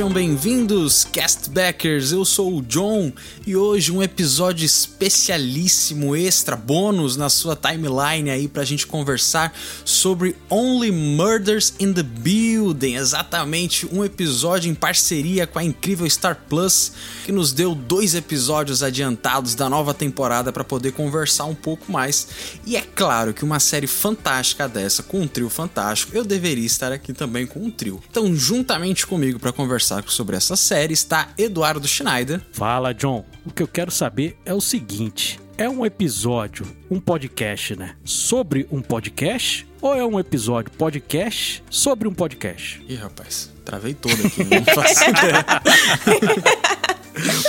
Sejam bem-vindos, Castbackers. Eu sou o John e hoje um episódio especialíssimo, extra bônus na sua timeline aí pra gente conversar sobre Only Murders in the Building. Exatamente, um episódio em parceria com a incrível Star Plus que nos deu dois episódios adiantados da nova temporada para poder conversar um pouco mais. E é claro que uma série fantástica dessa com um trio fantástico, eu deveria estar aqui também com um trio. Então, juntamente comigo para conversar sobre essa série está Eduardo Schneider. Fala, John. O que eu quero saber é o seguinte: é um episódio, um podcast, né? Sobre um podcast? Ou é um episódio podcast sobre um podcast? Ih, rapaz, travei todo aqui, não faço ideia.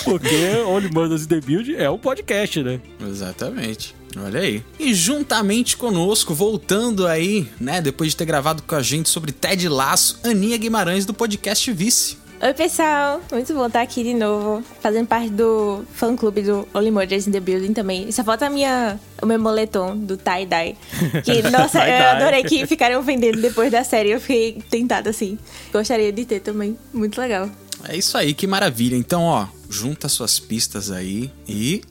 Porque Only Murders in the Build é um podcast, né? Exatamente. Olha aí. E juntamente conosco, voltando aí, né, depois de ter gravado com a gente sobre Ted Laço, Aninha Guimarães do podcast Vice. Oi, pessoal. Muito bom estar aqui de novo, fazendo parte do fã-clube do Only Murders in the Building também. Só falta a minha, o meu moletom do tie-dye. Que, nossa, eu adorei que ficaram ofendendo depois da série. Eu fiquei tentada, assim. Gostaria de ter também. Muito legal. É isso aí, que maravilha. Então, ó, junta suas pistas aí e...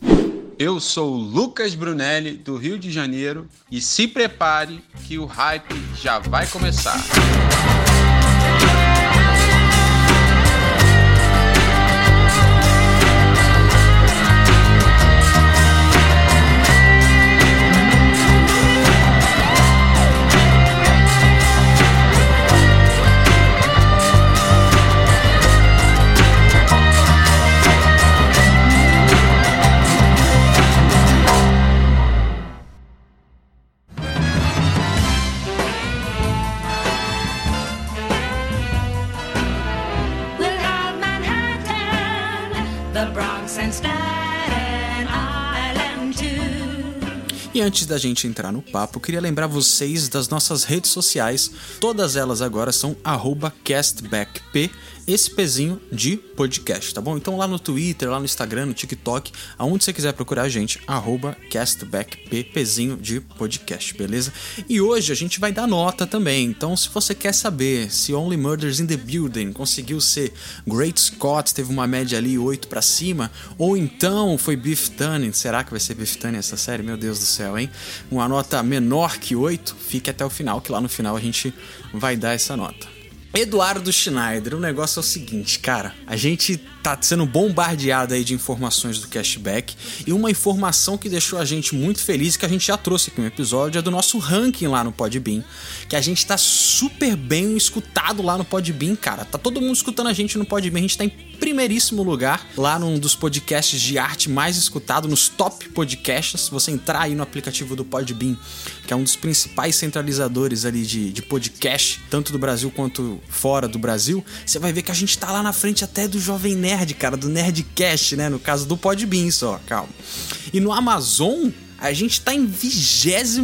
Eu sou o Lucas Brunelli, do Rio de Janeiro, e se prepare que o hype já vai começar. Little E antes da gente entrar no papo, queria lembrar vocês das nossas redes sociais. Todas elas agora são castbackp, esse pezinho de podcast, tá bom? Então lá no Twitter, lá no Instagram, no TikTok, aonde você quiser procurar a gente, arroba castbackp, pezinho de podcast, beleza? E hoje a gente vai dar nota também. Então se você quer saber se Only Murders in the Building conseguiu ser Great Scott, teve uma média ali 8 pra cima, ou então foi Beef Tannen, será que vai ser Beef Tannen essa série? Meu Deus do céu, hein? Uma nota menor que 8, fique até o final, que lá no final a gente vai dar essa nota. Eduardo Schneider, o negócio é o seguinte, cara. A gente tá sendo bombardeado aí de informações do cashback e uma informação que deixou a gente muito feliz que a gente já trouxe aqui no episódio é do nosso ranking lá no Podbean, que a gente tá super bem escutado lá no Podbean, cara. Tá todo mundo escutando a gente no Podbean, a gente tá em primeiríssimo lugar lá num dos podcasts de arte mais escutado nos top podcasts. Se você entrar aí no aplicativo do Podbean, que é um dos principais centralizadores ali de, de podcast, tanto do Brasil quanto fora do Brasil, você vai ver que a gente tá lá na frente até do Jovem Nerd, cara, do Nerdcast, né? No caso do Podbean só, calma. E no Amazon, a gente tá em 23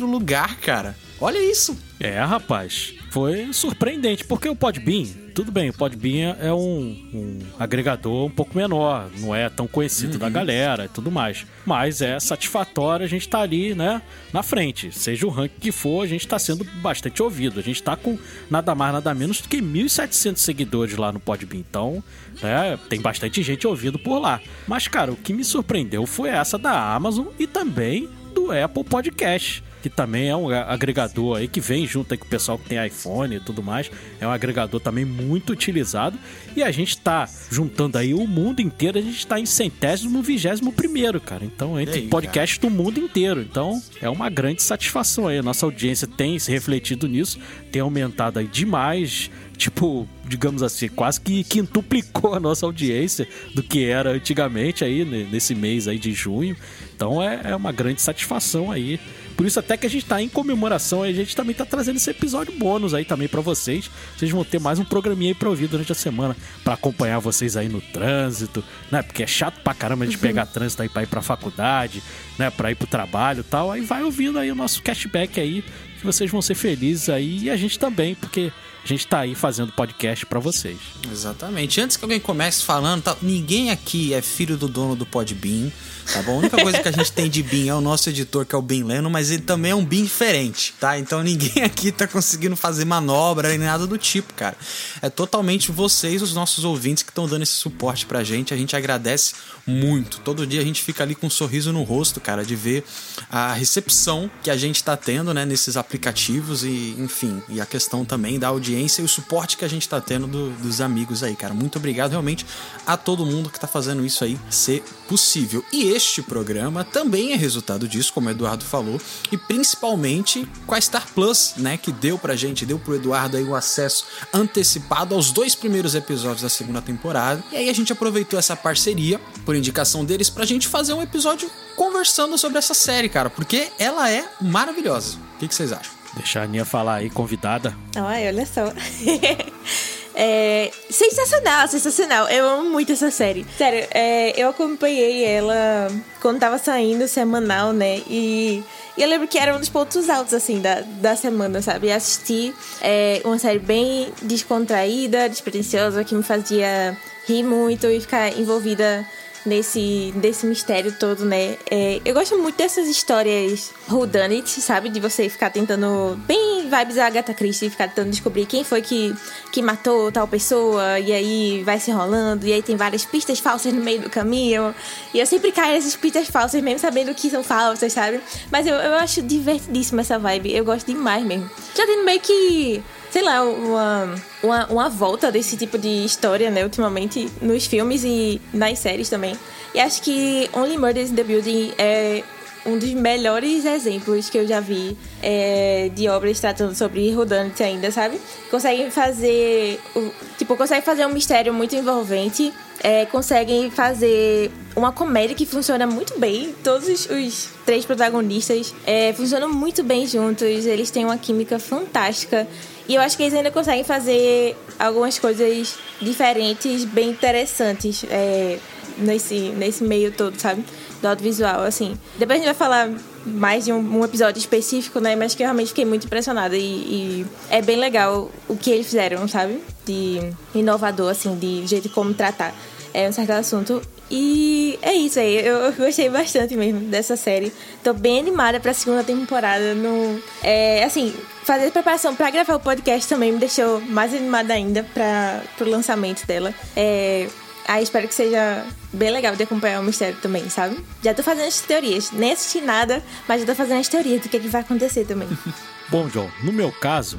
lugar, cara. Olha isso. É, rapaz. Foi surpreendente, porque o Podbean, tudo bem, o Podbean é um, um agregador um pouco menor, não é tão conhecido da galera e tudo mais. Mas é satisfatório a gente estar ali, né, na frente. Seja o ranking que for, a gente está sendo bastante ouvido. A gente está com nada mais, nada menos do que 1.700 seguidores lá no Podbean. Então, né, tem bastante gente ouvindo por lá. Mas, cara, o que me surpreendeu foi essa da Amazon e também do Apple Podcast que também é um agregador aí que vem junto aí com o pessoal que tem iPhone e tudo mais. É um agregador também muito utilizado. E a gente tá juntando aí o mundo inteiro, a gente tá em centésimo, vigésimo primeiro, cara. Então, entre aí, podcast do mundo inteiro. Então, é uma grande satisfação aí. A nossa audiência tem se refletido nisso, tem aumentado aí demais tipo, digamos assim, quase que quintuplicou a nossa audiência do que era antigamente aí, nesse mês aí de junho. Então é, é uma grande satisfação aí. Por isso até que a gente tá em comemoração, a gente também tá trazendo esse episódio bônus aí também pra vocês. Vocês vão ter mais um programinha aí pra ouvir durante a semana pra acompanhar vocês aí no trânsito, né? Porque é chato pra caramba a gente pegar trânsito aí pra ir pra faculdade, né? Pra ir pro trabalho e tal. Aí vai ouvindo aí o nosso cashback aí, que vocês vão ser felizes aí e a gente também, porque a gente tá aí fazendo podcast pra vocês. Exatamente. Antes que alguém comece falando, tá, ninguém aqui é filho do dono do Podbean, tá bom? A única coisa que a gente tem de Bean é o nosso editor, que é o Bean Leno, mas ele também é um Bean diferente, tá? Então ninguém aqui tá conseguindo fazer manobra nem nada do tipo, cara. É totalmente vocês, os nossos ouvintes, que estão dando esse suporte pra gente. A gente agradece muito. Todo dia a gente fica ali com um sorriso no rosto, cara, de ver a recepção que a gente tá tendo, né, nesses aplicativos e, enfim, e a questão também da audiência e o suporte que a gente tá tendo do- dos amigos aí, cara. Muito obrigado realmente a todo mundo que tá fazendo isso aí ser possível. E este programa também é resultado disso, como o Eduardo falou, e principalmente com a Star Plus, né, que deu pra gente, deu pro Eduardo aí o acesso antecipado aos dois primeiros episódios da segunda temporada. E aí a gente aproveitou essa parceria, por indicação deles, pra gente fazer um episódio conversando sobre essa série, cara, porque ela é maravilhosa. O que, que vocês acham? Deixa a Aninha falar aí, convidada. Ai, olha só. É, sensacional, sensacional. Eu amo muito essa série. Sério, é, eu acompanhei ela quando tava saindo semanal, né? E, e eu lembro que era um dos pontos altos, assim, da, da semana, sabe? Assistir é, uma série bem descontraída, despretensiosa, que me fazia rir muito e ficar envolvida nesse, nesse mistério todo, né? É, eu gosto muito dessas histórias whodunit, sabe? De você ficar tentando... Bem vibes Agatha Christie, ficar tentando descobrir quem foi que, que matou tal pessoa, e aí vai se enrolando, e aí tem várias pistas falsas no meio do caminho. E eu sempre caio nessas pistas falsas, mesmo sabendo que são falsas, sabe? Mas eu, eu acho divertidíssima essa vibe. Eu gosto demais mesmo. Já tendo meio que sei lá, uma, uma, uma volta desse tipo de história, né, ultimamente, nos filmes e nas séries também. E acho que Only Murders in the Building é um dos melhores exemplos que eu já vi é, de obras tratando sobre Rodante ainda, sabe? Conseguem fazer. Tipo, conseguem fazer um mistério muito envolvente. é, conseguem fazer uma comédia que funciona muito bem. Todos os, os três protagonistas é, funcionam muito bem juntos. Eles têm uma química fantástica. E eu acho que eles ainda conseguem fazer algumas coisas diferentes, bem interessantes é, nesse, nesse meio todo, sabe? Do audiovisual, assim. Depois a gente vai falar mais de um, um episódio específico, né? Mas que eu realmente fiquei muito impressionada. E, e é bem legal o que eles fizeram, sabe? De inovador, assim, de jeito como tratar é um certo assunto. E é isso aí, eu gostei bastante mesmo dessa série. Tô bem animada pra segunda temporada. No, é, assim, fazer preparação pra gravar o podcast também me deixou mais animada ainda pra, pro lançamento dela. É, aí espero que seja bem legal de acompanhar o mistério também, sabe? Já tô fazendo as teorias. Nem assisti nada, mas já tô fazendo as teorias do que, é que vai acontecer também. Bom, John, no meu caso,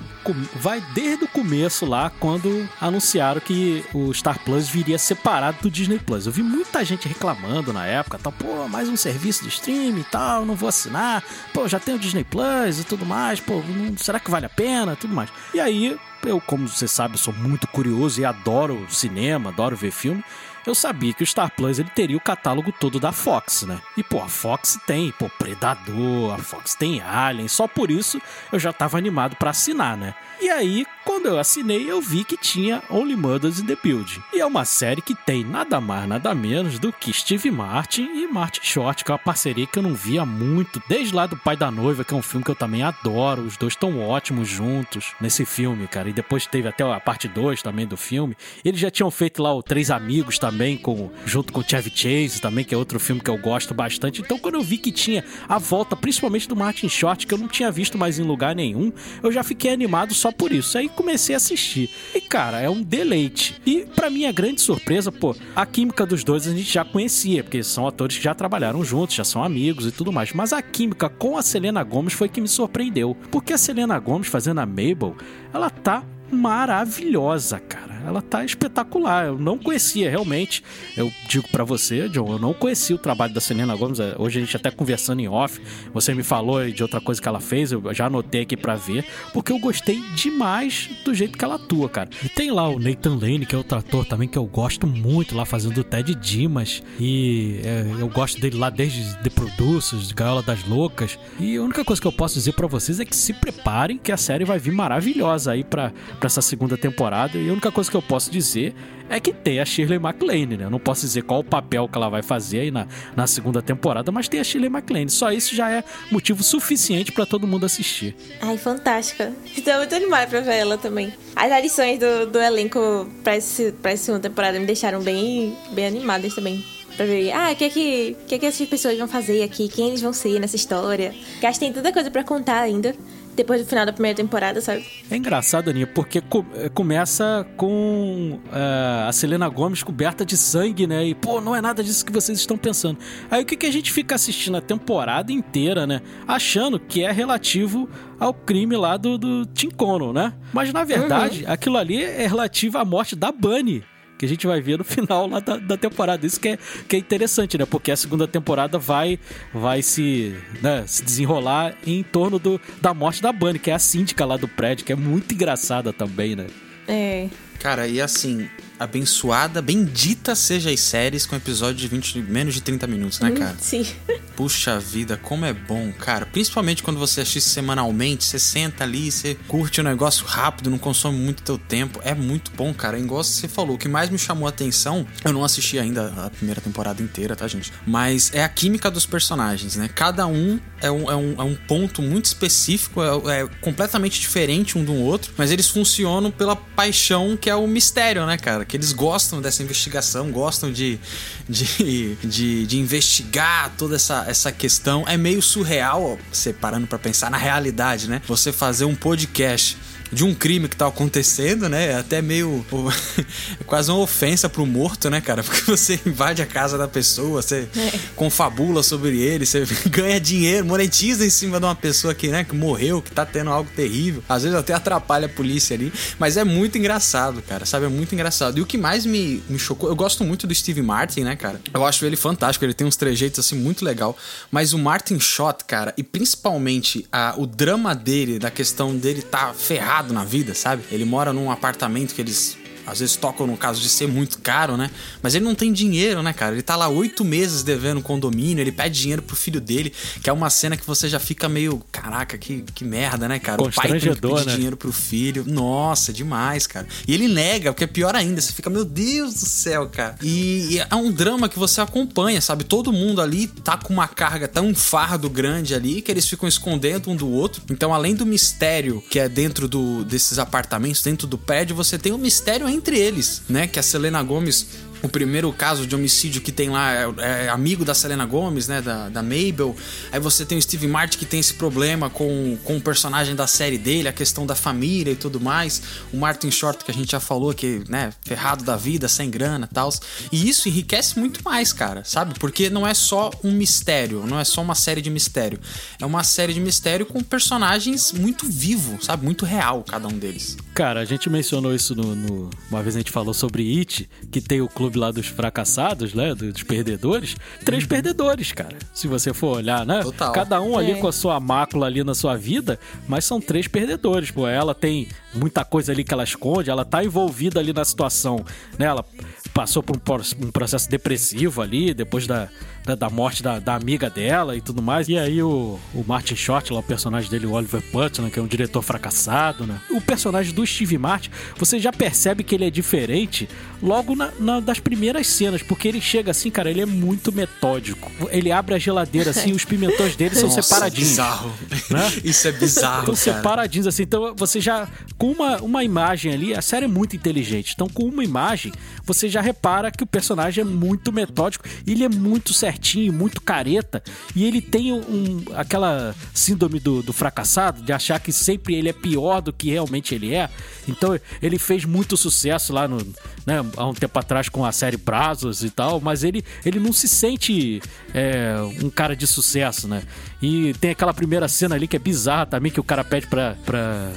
vai desde o começo lá, quando anunciaram que o Star Plus viria separado do Disney Plus. Eu vi muita gente reclamando na época, tal, pô, mais um serviço de streaming e tal, não vou assinar, pô, já tenho o Disney Plus e tudo mais, pô, não- será que vale a pena, tudo mais. E aí, eu, como você sabe, sou muito curioso e adoro cinema, adoro ver filme. Eu sabia que o Star Plus ele teria o catálogo todo da Fox, né? E pô, a Fox tem, pô, Predador, a Fox tem Alien, só por isso eu já tava animado pra assinar, né? E aí, quando eu assinei, eu vi que tinha Only Murders in the Building. E é uma série que tem nada mais, nada menos do que Steve Martin e Martin Short, que é uma parceria que eu não via muito, desde lá do Pai da Noiva, que é um filme que eu também adoro. Os dois estão ótimos juntos nesse filme, cara. E depois teve até a parte 2 também do filme. Eles já tinham feito lá o Três Amigos também, com, junto com Chevy Chase também, que é outro filme que eu gosto bastante. Então, quando eu vi que tinha a volta, principalmente do Martin Short, que eu não tinha visto mais em lugar nenhum, eu já fiquei animado só por isso. Aí comecei a assistir. E, cara, é um deleite. E, pra minha grande surpresa, pô, a química dos dois a gente já conhecia, porque são atores que já trabalharam juntos, já são amigos e tudo mais. Mas a química com a Selena Gomes foi que me surpreendeu. Porque a Selena Gomes fazendo a Mabel, ela tá maravilhosa, cara. Ela tá espetacular. Eu não conhecia realmente. Eu digo pra você, John, eu não conhecia o trabalho da Selena Gomes. É, Hoje a gente até conversando em off, você me falou de outra coisa que ela fez, eu já anotei aqui pra ver, porque eu gostei demais do jeito que ela atua, cara. E tem lá o Nathan Lane, que é outro ator também que eu gosto muito lá fazendo o Ted Dimas. E é, eu gosto dele lá desde The Producers, Gaiola das Loucas. E a única coisa que eu posso dizer pra vocês é que se preparem que a série vai vir maravilhosa aí pra essa segunda temporada. E a única coisa que eu posso dizer é que tem a Shirley MacLaine, né? Eu não posso dizer qual o papel que ela vai fazer aí na, na segunda temporada, mas tem a Shirley MacLaine. Só isso já é motivo suficiente pra todo mundo assistir. Ai, fantástica. Estou muito animada pra ver ela também. As adições do, do elenco pra, esse, pra essa segunda temporada me deixaram bem, bem animadas também. Pra ver, ah, o que é que, que é que essas pessoas vão fazer aqui? Quem eles vão ser nessa história? Que acho que tem tanta coisa pra contar ainda. Depois do final da primeira temporada, sabe? É engraçado, Aninha, porque co- eh, começa com eh, a Selena Gomes coberta de sangue, né? E, pô, não é nada disso que vocês estão pensando. Aí o que, que a gente fica assistindo a temporada inteira, né? Achando que é relativo ao crime lá do, do Tim Connon, né? Mas na verdade, aquilo ali é relativo à morte da Bunny. Que a gente vai ver no final lá da, da temporada. Isso que é, que é interessante, né? Porque a segunda temporada vai, vai se, né, se desenrolar em torno do, da morte da Bunny, que é a síndica lá do prédio, que é muito engraçada também, né? É. Cara, e assim, abençoada, bendita seja as séries com episódio de 20, menos de 30 minutos, né, cara? Sim. Puxa vida, como é bom, cara. Principalmente quando você assiste semanalmente, você senta ali, você curte o negócio rápido, não consome muito teu tempo. É muito bom, cara. Igual você falou, o que mais me chamou a atenção, eu não assisti ainda a primeira temporada inteira, tá, gente? Mas é a química dos personagens, né? Cada um é um, é um, é um ponto muito específico, é, é completamente diferente um do outro, mas eles funcionam pela paixão que é o mistério, né, cara? Que eles gostam dessa investigação, gostam de, de, de, de investigar toda essa, essa questão. É meio surreal, ó, você parando pra pensar na realidade, né? Você fazer um podcast de um crime que tá acontecendo, né? É até meio. é quase uma ofensa pro morto, né, cara? Porque você invade a casa da pessoa, você confabula sobre ele, você ganha dinheiro, monetiza em cima de uma pessoa que, né, que morreu, que tá tendo algo terrível. Às vezes até atrapalha a polícia ali. Mas é muito engraçado, cara, sabe? É muito engraçado. E o que mais me, me chocou, eu gosto muito do Steve Martin, né, cara? Eu acho ele fantástico, ele tem uns trejeitos assim muito legal. Mas o Martin Shot, cara, e principalmente a, o drama dele, da questão dele tá ferrado na vida, sabe? Ele mora num apartamento que eles às vezes tocam no caso de ser muito caro, né? Mas ele não tem dinheiro, né, cara? Ele tá lá oito meses devendo condomínio, ele pede dinheiro pro filho dele, que é uma cena que você já fica meio, caraca, que, que merda, né, cara? O pai tem que pedir né? dinheiro pro filho. Nossa, demais, cara. E ele nega, o que é pior ainda. Você fica, meu Deus do céu, cara. E, e é um drama que você acompanha, sabe? Todo mundo ali tá com uma carga, tá um fardo grande ali, que eles ficam escondendo um do outro. Então, além do mistério que é dentro do, desses apartamentos, dentro do prédio, você tem um mistério entre eles, né? Que a Selena Gomes o primeiro caso de homicídio que tem lá é, é amigo da Selena Gomes, né? Da, da Mabel. Aí você tem o Steve Martin que tem esse problema com, com o personagem da série dele, a questão da família e tudo mais. O Martin Short, que a gente já falou, que, né, ferrado da vida, sem grana e tal. E isso enriquece muito mais, cara, sabe? Porque não é só um mistério, não é só uma série de mistério. É uma série de mistério com personagens muito vivos, sabe? Muito real, cada um deles. Cara, a gente mencionou isso no, no- Uma vez a gente falou sobre It, que tem o clube lá dos fracassados, né? Dos perdedores. Três perdedores, cara. Se você for olhar, né? Total. Cada um ali É. com a sua mácula ali na sua vida, mas são três perdedores. Pô, ela tem muita coisa ali que ela esconde, ela tá envolvida ali na situação, né? Ela passou por um, processo depressivo ali, depois da, da, da morte da, da amiga dela e tudo mais. E aí o, o Martin Short, lá, o personagem dele, o Oliver Putnam, que é um diretor fracassado, né? O personagem do Steve Martin, você já percebe que ele é diferente logo na, na- das primeiras cenas, porque ele chega assim, cara, ele é muito metódico. Ele abre a geladeira assim, os pimentões dele são Nossa, separadinhos. Bizarro. Né? Isso é bizarro. Estão cara. separadinhos assim. Então você já. Com uma, uma imagem ali, a série é muito inteligente. Então, com uma imagem, você já repara que o personagem é muito metódico. Ele é muito certinho, muito careta. E ele tem um, aquela síndrome do, do fracassado, de achar que sempre ele é pior do que realmente ele é. Então, ele fez muito sucesso lá no. Né, há um tempo atrás com a série Brazos e tal, mas ele, ele não se sente é, um cara de sucesso, né? E tem aquela primeira cena ali que é bizarra também, que o cara pede pra. pra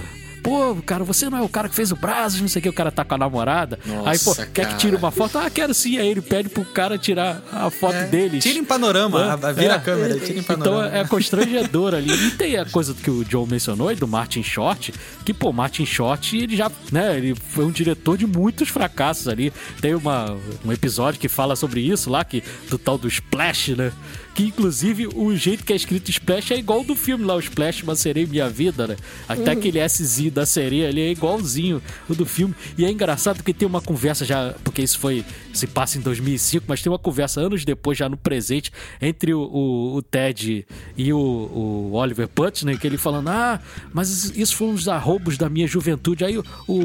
pô, cara, você não é o cara que fez o Brazos, não sei o que, o cara tá com a namorada. Nossa, aí, pô, quer cara. que tire uma foto? Ah, quero sim. Aí ele pede pro cara tirar a foto deles. Tira em panorama, É, vira é. a câmera, tira em Então panorama. é constrangedor ali. E tem a coisa que o Joe mencionou aí do Martin Short, que, pô, Martin Short, ele já, né, ele foi um diretor de muitos fracassos ali. Tem uma, um episódio que fala sobre isso lá, que, do tal do Splash, né? Que inclusive o jeito que é escrito Splash é igual do filme lá, o Splash, e Minha Vida, né? Até aquele SZ da sereia ali é igualzinho o do filme. E é engraçado porque tem uma conversa já, porque isso foi, se passa em 2005, mas tem uma conversa anos depois, já no presente, entre o, o- o Ted e o, o Oliver Putney, que ele falando, ah, mas isso foi uns arroubos da minha juventude. Aí o, o,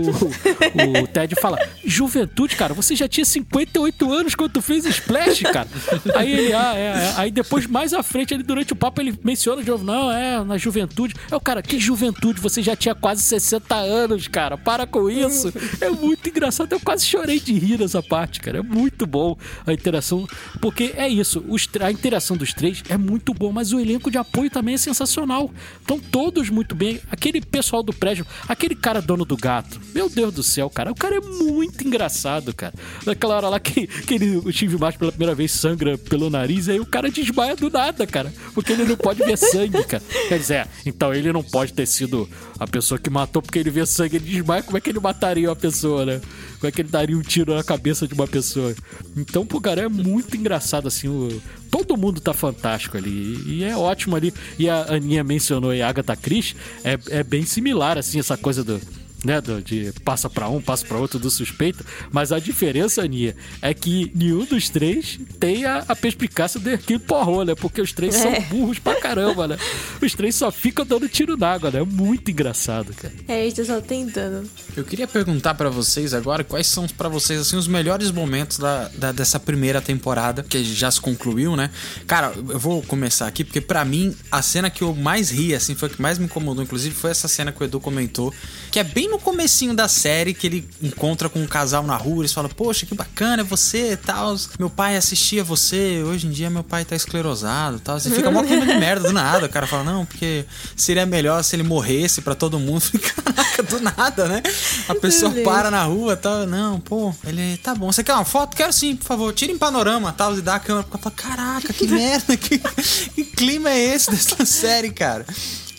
o Ted fala, juventude, cara, você já tinha 58 anos quando tu fez Splash, cara. Aí ele, ah, é, é. Aí depois, mais à frente, ali durante o papo, ele menciona de novo, não, é, na juventude. É o cara, que juventude? Você já tinha quase 60 anos, cara. Para com isso. É muito engraçado. Eu quase chorei de rir nessa parte, cara. É muito bom a interação. Porque é isso, os, a interação dos três é muito bom, mas o elenco de apoio também é sensacional. Estão todos muito bem. Aquele pessoal do prédio, aquele cara dono do gato. Meu Deus do céu, cara. O cara é muito engraçado, cara. Naquela hora lá que, que ele, o Steve Martin pela primeira vez sangra pelo nariz, aí o cara desmaia do nada, cara. Porque ele não pode ver sangue, cara. Quer dizer, é, então ele não pode ter sido a pessoa que matou porque ele vê sangue, ele desmaia. Como é que ele mataria uma pessoa, né? Como é que ele daria um tiro na cabeça de uma pessoa? Então, pô, cara, é muito engraçado, assim, o... Todo mundo tá fantástico ali. E é ótimo ali. E a Aninha mencionou aí a Agatha Christie. É, é bem similar, assim, essa coisa do né, de passa pra um, passa pra outro do suspeito, mas a diferença, Aninha, é que nenhum dos três tem a, a perspicácia do Hercule Poirot, né? Porque os três são É. burros pra caramba, né? Os três só ficam dando tiro d'água, né? É muito engraçado, cara. É, estou só tentando. Eu queria perguntar pra vocês agora quais são pra vocês assim os melhores momentos da, da- dessa primeira temporada que já se concluiu, né? Cara, eu vou começar aqui porque pra mim a cena que eu mais ri assim foi a que mais me incomodou, inclusive foi essa cena que o Edu comentou, que é bem no comecinho da série que ele encontra com um casal na rua, eles falam: "Poxa, que bacana é você", e tal. Meu pai assistia você, hoje em dia meu pai tá esclerosado, e tal. Você fica mó clima de merda do nada. O cara fala: "Não, porque seria melhor se ele morresse pra todo mundo". Caraca, do nada, né? A pessoa para na rua tal. Não, pô, ele tá bom. Você quer uma foto? Quero sim, por favor. Tira em panorama tal. E dá a câmera fala: Caraca, que merda, que, que clima é esse dessa série, cara?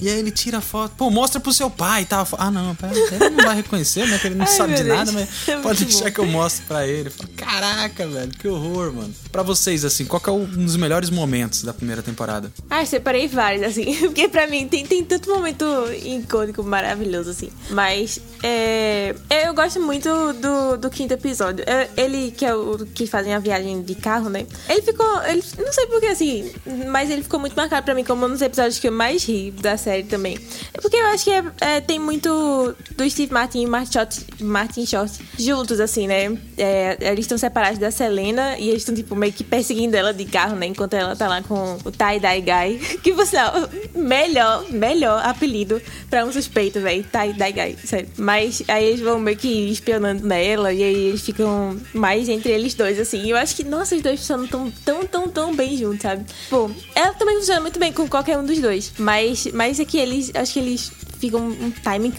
E aí ele tira a foto, pô, mostra pro seu pai e tal. Ah, não, pera, ele não vai reconhecer, né? Que ele não Ai, sabe de nada, mas É pode deixar bom. que eu mostre pra ele. Fala, Caraca, velho, que horror, mano. Pra vocês, assim, qual que é um dos melhores momentos da primeira temporada? Ah, separei vários, assim. Porque pra mim tem, tem tanto momento icônico, maravilhoso, assim. Mas é, eu gosto muito do, do quinto episódio. É, Ele, que é o que fazem a viagem de carro, né? Ele ficou. Ele, não sei porquê, assim. Mas ele ficou muito marcado pra mim como um dos episódios que eu mais ri da série também. É porque eu acho que é- é, tem muito do Steve Martin e Martin Short, juntos, assim, né? É, eles estão separados da Selena e eles estão, tipo, meio que perseguindo ela de carro, né? Enquanto ela tá lá com o Tie-Dye Guy. Que, sinal, melhor, melhor apelido pra um suspeito, velho. Tie-Dye Guy, sério. Mas aí eles vão meio que espionando nela e aí eles ficam mais entre eles dois, assim. Eu acho que, nossa, os dois funcionam tão, tão, tão, tão bem juntos, sabe? Pô, ela também funciona muito bem com qualquer um dos dois. Mas, mas é que eles, acho que eles ficam um timing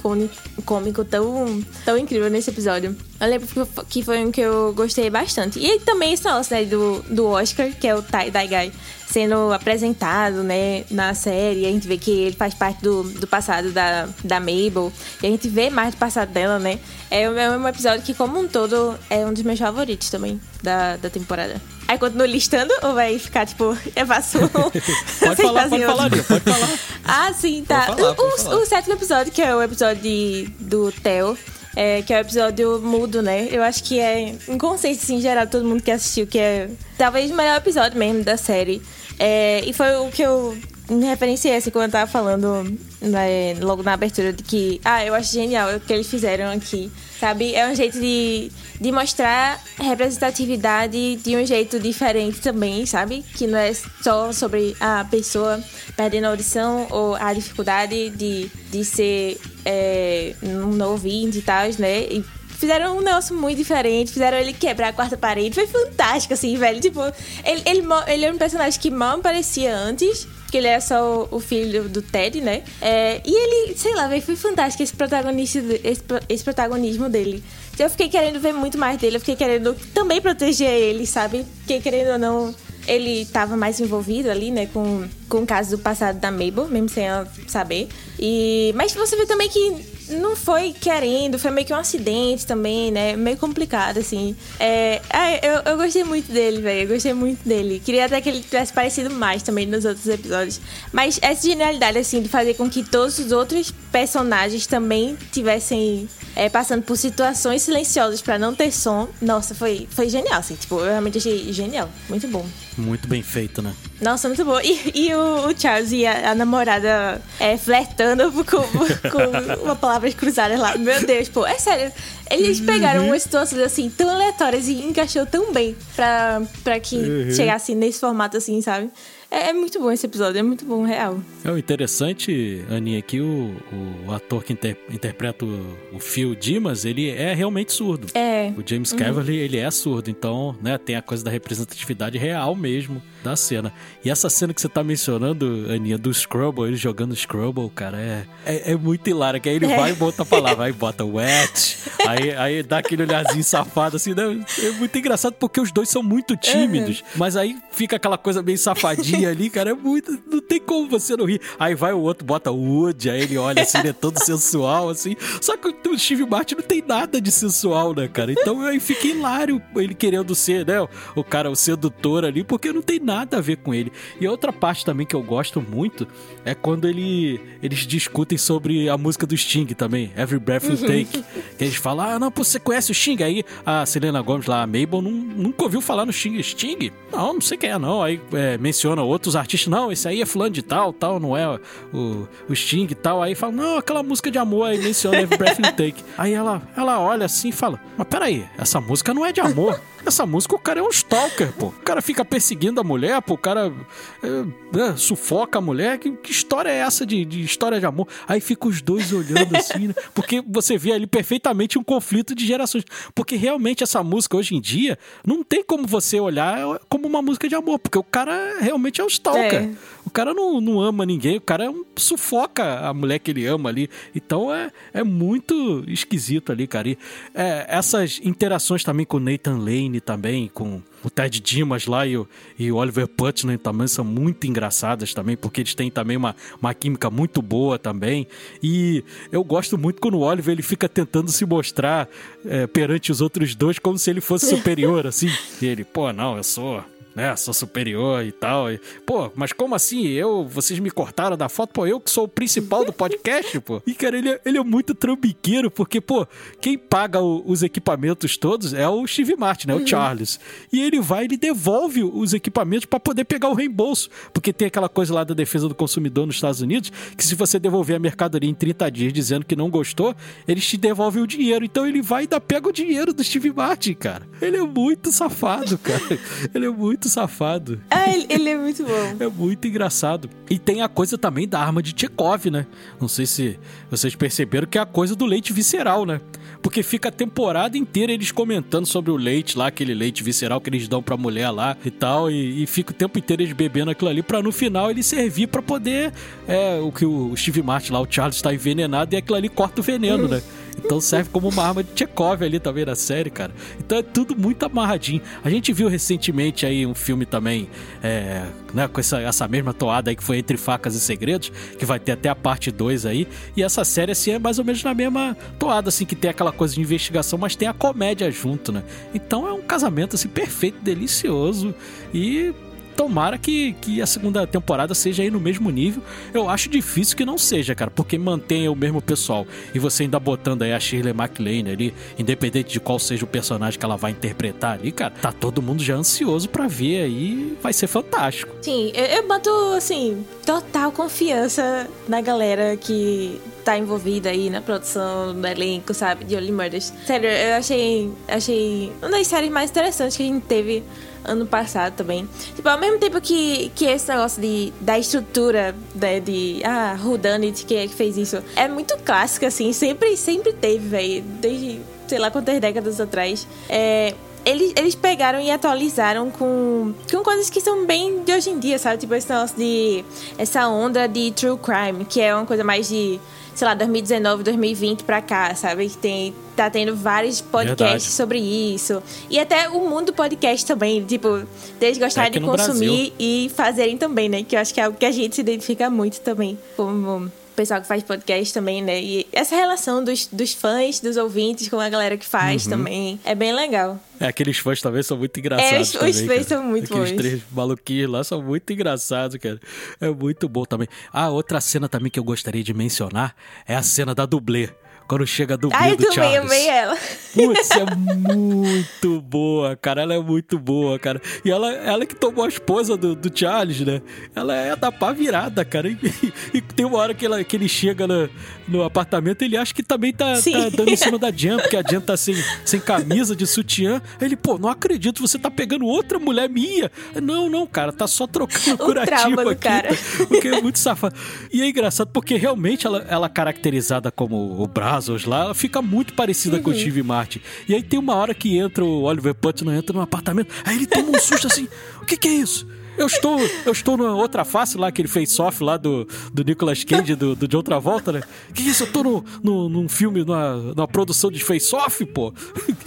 cômico, tão, tão incrível nesse episódio. Eu lembro que foi um que eu gostei bastante. E também esse nosso, né, do, do Oscar, que é o Tie Dye Guy, sendo apresentado, né, na série. A gente vê que ele faz parte do, do passado da, da Mabel. E a gente vê mais do passado dela, né. É, um- é um episódio que, como um todo, é um dos meus favoritos também da, da temporada. Aí continua listando ou vai ficar, tipo, é vassoura? Pode falar, pode falar, Lia, pode falar. Ah, sim, tá. Pode falar, o, pode o- falar. o sétimo episódio, que é o episódio de- do Theo, é, que é o episódio mudo, né? Eu acho que é um assim, em geral, todo mundo que assistiu, que é talvez o melhor episódio mesmo da série. É, e foi o que eu me referenciei, assim, quando eu tava falando né, logo na abertura, de que, ah, eu acho genial o que eles fizeram aqui, sabe? É um jeito de, de mostrar representatividade de um jeito diferente também, sabe? Que não é só sobre a pessoa perdendo a audição ou a dificuldade de, de ser é, um ouvinte e tal, né? E fizeram um negócio muito diferente, fizeram ele quebrar a quarta parede. Foi fantástico, assim, velho. Tipo, ele, ele, ele é um personagem que mal aparecia antes. Porque ele é só o, o filho do Ted, né? É, e ele, sei lá, velho, foi fantástico esse, protagonista, esse, esse protagonismo dele. Eu fiquei querendo ver muito mais dele, eu fiquei querendo também proteger ele, sabe? Porque querendo ou não, ele tava mais envolvido ali, né, com, com o caso do passado da Mabel, mesmo sem ela saber. E, mas você vê também que não foi querendo, foi meio que um acidente também, né? Meio complicado, assim. É, ah, eu, eu gostei muito dele, velho. Eu gostei muito dele. Queria até que ele tivesse parecido mais também nos outros episódios. Mas essa genialidade, assim, de fazer com que todos os outros personagens também tivessem é, passando por situações silenciosas pra não ter som, nossa, foi, foi genial, assim. Tipo, eu realmente achei genial. Muito bom. Muito bem feito, né? Nossa, muito boa. E, e o, o Charles e a, a namorada é, flertando com, com uma palavras cruzadas lá. Meu Deus, pô, é sério. Eles pegaram umas situações assim tão aleatórias e encaixou tão bem pra, pra que chegasse nesse formato assim, sabe? É, é muito bom esse episódio, é muito bom, real. É o interessante, Aninha, que o, o ator que inter- interpreta o, o Phil Dimas, ele é realmente surdo. É. O James Caverly, ele é surdo, então, né, tem a coisa da representatividade real mesmo da cena. E essa cena que você tá mencionando, Aninha, do Scrubble, ele jogando Scrubble, cara, é, é, é muito hilário, que aí ele vai e bota a palavra, aí bota wet, aí, aí dá aquele olharzinho safado, assim, né? É muito engraçado porque os dois são muito tímidos, mas aí fica aquela coisa meio safadinha ali, cara, é muito, não tem como você não rir. Aí vai o outro, bota Wood, aí ele olha assim, ele é todo sensual, assim, só que o Steve Martin não tem nada de sensual, né, cara? Então aí fica hilário ele querendo ser, né, o cara, o sedutor ali, porque não tem nada a ver com ele. E outra parte também que eu gosto muito é quando ele, eles discutem sobre a música do Sting também, Every Breath You Take. que eles falam, ah, não, pô, você conhece o Sting? Aí a Selena Gomes lá, a Mabel, não, nunca ouviu falar no Sting. Sting? Não, não sei quem é, não. Aí é, menciona outros artistas, não, esse aí é fulano de tal, tal, não é o, o Sting e tal. Aí fala, não, aquela música de amor, aí menciona Every Breath You Take. Aí ela, ela olha assim e fala, mas peraí, essa música não é de amor. Essa música, o cara é um stalker, pô. O cara fica perseguindo a mulher, pô. O cara é, é, sufoca a mulher. Que, que história é essa de, de história de amor? Aí fica os dois olhando assim, né? Porque você vê ali perfeitamente um conflito de gerações. Porque realmente essa música hoje em dia não tem como você olhar como uma música de amor. Porque o cara realmente é um stalker. É. O cara não, não ama ninguém, o cara é um, sufoca a mulher que ele ama ali. Então é, é muito esquisito ali, cara. E, é, essas interações também com o Nathan Lane também, com o Ted Dimas lá e o, e o Oliver Putnam também são muito engraçadas também, porque eles têm também uma, uma química muito boa também. E eu gosto muito quando o Oliver ele fica tentando se mostrar é, perante os outros dois como se ele fosse superior, assim. E ele, pô, não, eu sou né, sou superior e tal. E, pô, mas como assim? Eu, vocês me cortaram da foto? Pô, eu que sou o principal do podcast, pô. E, cara, ele, é- ele é muito trambiqueiro, porque, pô, quem paga o- os equipamentos todos é o Steve Martin, né, o Charles. E ele vai e ele devolve os equipamentos pra poder pegar o reembolso. Porque tem aquela coisa lá da defesa do consumidor nos Estados Unidos, que se você devolver a mercadoria em 30 dias dizendo que não gostou, eles te devolvem o dinheiro. Então ele vai e ainda pega o dinheiro do Steve Martin, cara. Ele é muito safado, cara. Ele é muito safado. Ah, ele, ele é muito bom. É muito engraçado. E tem a coisa também da arma de Chekhov, né? Não sei se vocês perceberam que é a coisa do leite visceral, né? Porque fica a temporada inteira eles comentando sobre o leite lá, aquele leite visceral que eles dão pra mulher lá e tal. E, e fica o tempo inteiro eles bebendo aquilo ali pra no final ele servir pra poder. É, o que o Steve Martin lá, o Charles, tá envenenado e aquilo ali corta o veneno, né? Então serve como uma arma de Chekhov ali também na série, cara. Então é tudo muito amarradinho. A gente viu recentemente aí um filme também, é, né, com essa, essa mesma toada aí que foi Entre Facas e Segredos, que vai ter até a parte 2 aí. E essa série, assim, é mais ou menos na mesma toada, assim, que tem aquela coisa de investigação, mas tem a comédia junto, né? Então é um casamento, assim, perfeito, delicioso e tomara que, que a segunda temporada seja aí no mesmo nível. Eu acho difícil que não seja, cara, porque mantenha o mesmo pessoal. E você ainda botando aí a Shirley MacLaine ali, independente de qual seja o personagem que ela vai interpretar ali, cara, tá todo mundo já ansioso pra ver aí. Vai ser fantástico. Sim, eu, eu boto, assim, total confiança na galera que tá envolvida aí na produção do elenco, sabe? De Only Murders. Sério, eu achei, achei uma das séries mais interessantes que a gente teve ano passado também. Tipo, ao mesmo tempo que, que esse negócio de, da estrutura né, de ah, whodunit, quem é que fez isso, é muito clássico, assim, sempre, sempre teve, velho, desde sei lá quantas décadas atrás. É, eles, eles pegaram e atualizaram com, com coisas que são bem de hoje em dia, sabe? Tipo esse negócio de. Essa onda de true crime, que é uma coisa mais de, sei lá, 2019, 2020 pra cá, sabe? Que tem. Tá tendo vários podcasts Verdade. sobre isso. E até o mundo do podcast também, tipo, deles gostarem Aqui de consumir e fazerem também, né? Que eu acho que é algo que a gente se identifica muito também. Como pessoal que faz podcast também, né? E essa relação dos, dos fãs, dos ouvintes com a galera que Uhum. faz também é bem legal. É, aqueles fãs também são muito engraçados. É, os- os também, fãs cara. são muito Aqueles bons. três maluquinhos lá são muito engraçados, cara. É muito bom também. Ah, outra cena também que eu gostaria de mencionar é a cena da dublê. Quando chega a dublê Ah, eu do Charles. amei ela. Putz, é muito boa, cara. Ela é muito boa, cara. E ela, ela que tomou a esposa do, do Charles, né? Ela é da pá virada, cara. E, e tem uma hora que, ela, que ele chega no, no apartamento ele acha que também tá, tá dando em cima da Jen, porque a Jen tá sem, sem camisa, de sutiã. Ele, pô, não acredito, você tá pegando outra mulher minha. Não, não, cara, tá só trocando O curativo do aqui. cara. Porque é muito safado. E é engraçado porque realmente ela, ela caracterizada como o Brazos lá, ela fica muito parecida com o Steve Martin. E aí tem uma hora que entra o Oliver Putnam, entra no apartamento, aí ele toma um susto assim, o que que é isso? Eu estou, eu estou numa outra face lá, aquele face-off lá do, do Nicolas Cage, do, do de outra volta, né? Que isso? Eu tô no, no, num filme, numa, numa produção de face-off, pô.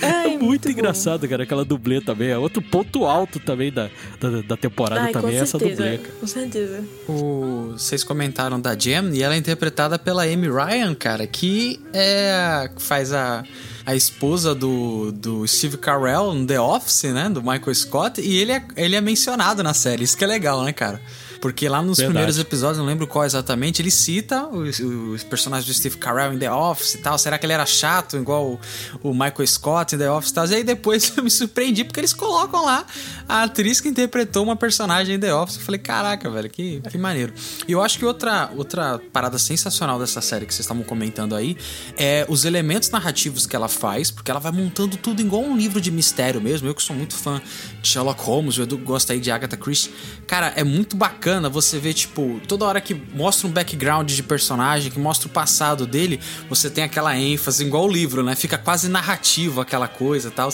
é Ai, muito, muito bom. engraçado, cara, aquela dublê também. É outro ponto alto também da, da, da temporada Ai, com também, é essa certeza. dublê, cara. Com certeza. O- Vocês comentaram da Jem e ela é interpretada pela Amy Ryan, cara, que é faz a, a esposa do, do Steve Carell no The Office, né? Do Michael Scott, e ele é, ele é mencionado na série. Isso que é legal, né, cara? Porque lá nos Verdade. primeiros episódios, não lembro qual exatamente, ele cita os, os personagens do Steve Carell em The Office e tal. Será que ele era chato, igual o, o Michael Scott em The Office e tal? E aí depois eu me surpreendi, porque eles colocam lá a atriz que interpretou uma personagem em The Office. Eu falei, caraca, velho, que, que maneiro. E eu acho que outra, outra parada sensacional dessa série que vocês estavam comentando aí é os elementos narrativos que ela faz, porque ela vai montando tudo igual um livro de mistério mesmo. Eu que sou muito fã de Sherlock Holmes, o Edu gosta aí de Agatha Christie. Cara, é muito bacana você ver, tipo, toda hora que mostra um background de personagem, que mostra o passado dele, você tem aquela ênfase, igual o livro, né? Fica quase narrativo aquela coisa e tal.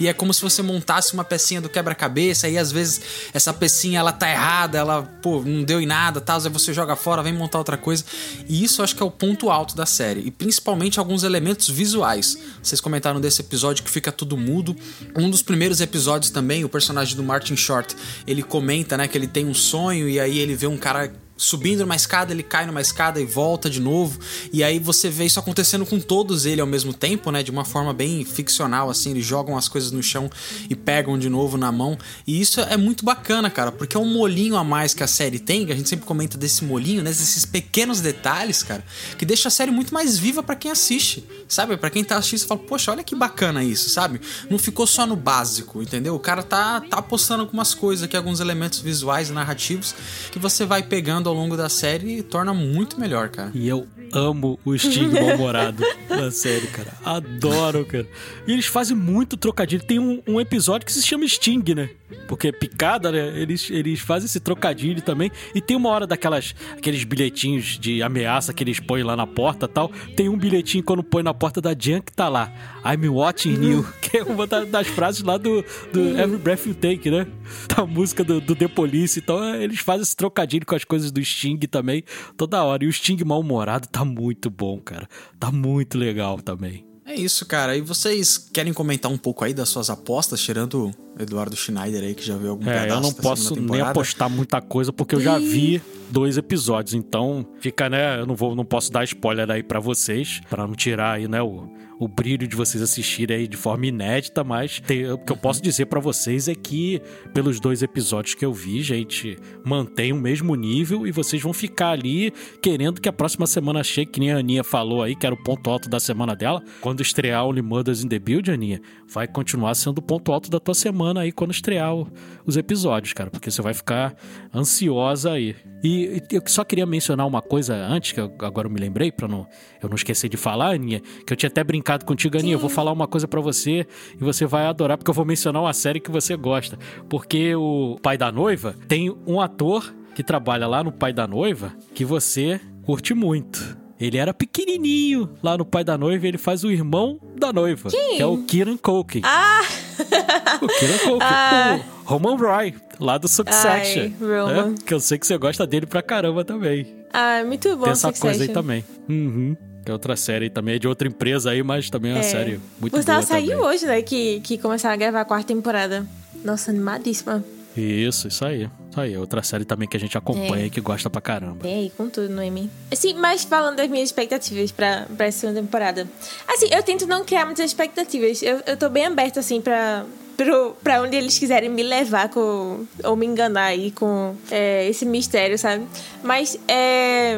E é como se você montasse uma pecinha do quebra-cabeça, e às vezes essa pecinha ela tá errada, ela, pô, não deu em nada, tal, aí você joga fora, vem montar outra coisa. E isso acho que é o ponto alto da série. E principalmente alguns elementos visuais. Vocês comentaram desse episódio que fica tudo mudo. Um dos primeiros episódios também, o personagem do Martin Short, ele comenta, né, que ele tem um sonho e aí ele vê um cara subindo numa escada, ele cai numa escada e volta de novo. E aí você vê isso acontecendo com todos ele ao mesmo tempo, né? De uma forma bem ficcional, assim. Eles jogam as coisas no chão e pegam de novo na mão. E isso é muito bacana, cara, porque é um molinho a mais que a série tem, que a gente sempre comenta desse molinho, né? Desses pequenos detalhes, cara, que deixa a série muito mais viva pra quem assiste, sabe? Pra quem tá assistindo, fala, poxa, olha que bacana isso, sabe? Não ficou só no básico, entendeu? O cara tá, tá apostando algumas coisas aqui, alguns elementos visuais e narrativos que você vai pegando ao longo da série e torna muito melhor, cara. E eu amo o Sting mal-humorado da série, cara. Adoro, cara. E eles fazem muito trocadilho. Tem um, um episódio que se chama Sting, né? Porque picada, né? Eles, eles fazem esse trocadilho também. E tem uma hora daquelas aqueles bilhetinhos de ameaça que eles põem lá na porta tal. Tem um bilhetinho quando põe na porta da Jan que tá lá. I'm watching you. Que é uma da- das frases lá do, do Every Breath You Take, né? Da música do, do The Police. Então é, eles fazem esse trocadilho com as coisas do Sting também toda hora. E o Sting mal-humorado tá muito bom, cara. Tá muito legal também. É isso, cara. E vocês querem comentar um pouco aí das suas apostas, tirando o Eduardo Schneider aí, que já viu algum É, pedaço eu não posso nem apostar muita coisa porque eu já vi dois episódios, então fica, né, eu não vou não posso dar spoiler aí pra vocês, pra não tirar aí, né, o, o brilho de vocês assistirem aí de forma inédita, mas tem- o que eu posso dizer pra vocês é que pelos dois episódios que eu vi, gente, mantém o mesmo nível e vocês vão ficar ali querendo que a próxima semana chegue, que nem a Aninha falou aí, que era o ponto alto da semana dela, quando estrear Only Mothers in the Build, Aninha, vai continuar sendo o ponto alto da tua semana aí quando estrear o- os episódios, cara, porque você vai ficar ansiosa aí. E, e eu só queria mencionar uma coisa antes, que eu- agora eu me lembrei, pra não, eu não esquecer de falar, Aninha, que eu tinha até brincado contigo, Aninha, eu vou falar uma coisa pra você e você vai adorar, porque eu vou mencionar uma série que você gosta. Porque o pai da noiva tem um ator que trabalha lá no pai da noiva que você curte muito. Ele era pequenininho lá no pai da noiva ele faz o irmão da noiva, que é o Kieran Culkin. Ah! O Kira com Ah. o Roman Roy, lá do Succession. Ai, Roman. né? Que eu sei que você gosta dele pra caramba também. Ah, muito bom Tem essa Succession. coisa aí também. Uhum. Que é outra série também, é de outra empresa aí, mas também é uma É. série muito sinal, boa saiu também. hoje, né? Que, que começaram a gravar a quarta temporada. Nossa, animadíssima. Isso, isso aí. Isso aí, é outra série também que a gente acompanha É. e que gosta pra caramba. Vem aí com tudo, Noemi. Assim, mas falando das minhas expectativas pra, pra essa segunda temporada. Assim, eu tento não criar muitas expectativas. Eu, eu tô bem aberta, assim, pra, pro, pra onde eles quiserem me levar com, ou me enganar aí com é, esse mistério, sabe? Mas é,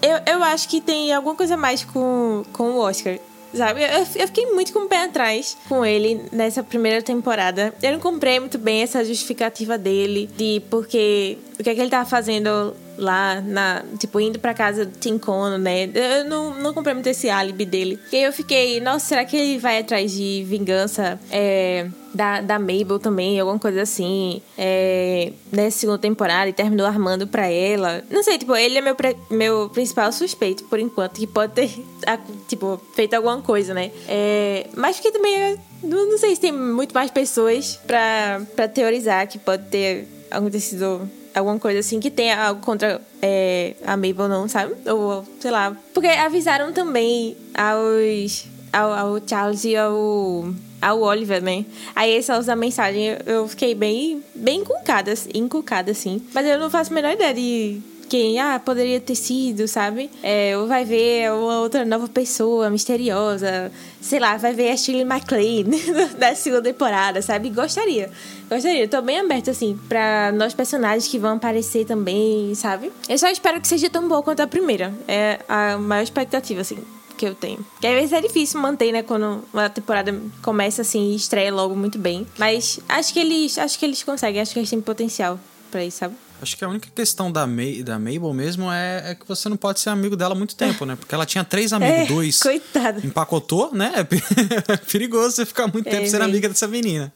eu, eu acho que tem alguma coisa a mais com, com o Oscar. Sabe? Eu, eu fiquei muito com o pé atrás com ele nessa primeira temporada. Eu não comprei muito bem essa justificativa dele de porque o que é que ele tava fazendo lá na, tipo, indo pra casa do Tim Kono, né? Eu não, não comprei muito esse álibi dele. E aí eu fiquei, nossa, será que ele vai atrás de vingança é, da, da Mabel também, alguma coisa assim, é, nessa segunda temporada e terminou armando pra ela? Não sei, tipo, ele é meu, meu principal suspeito, por enquanto, que pode ter, tipo, feito alguma coisa, né? É, mas que também, não, não sei se tem muito mais pessoas pra, pra teorizar que pode ter acontecido alguma coisa assim que tenha algo contra é, a Mabel, não, sabe? Ou, sei lá. Porque avisaram também aos. ao, ao Charles e ao. ao Oliver, né? Aí esse ao usar mensagem eu- fiquei bem. bem encucada, encucada, assim. Mas eu não faço a menor ideia de. Quem, ah, poderia ter sido, sabe? É, ou vai ver uma outra nova pessoa misteriosa. Sei lá, vai ver a Shirley MacLaine da segunda temporada, sabe? Gostaria. Gostaria. Tô bem aberta, assim, pra nós personagens que vão aparecer também, sabe? Eu só espero que seja tão boa quanto a primeira. É a maior expectativa, assim, que eu tenho. Que às vezes é difícil manter, né? Quando uma temporada começa assim e estreia logo muito bem. Mas acho que eles, acho que eles conseguem, acho que eles têm potencial pra isso, sabe? Acho que a única questão da, Ma da Mabel mesmo é, é que você não pode ser amigo dela há muito tempo, né? Porque ela tinha três amigos, É, dois. coitada. Empacotou, né? É perigoso você ficar muito É, tempo sendo amiga dessa menina.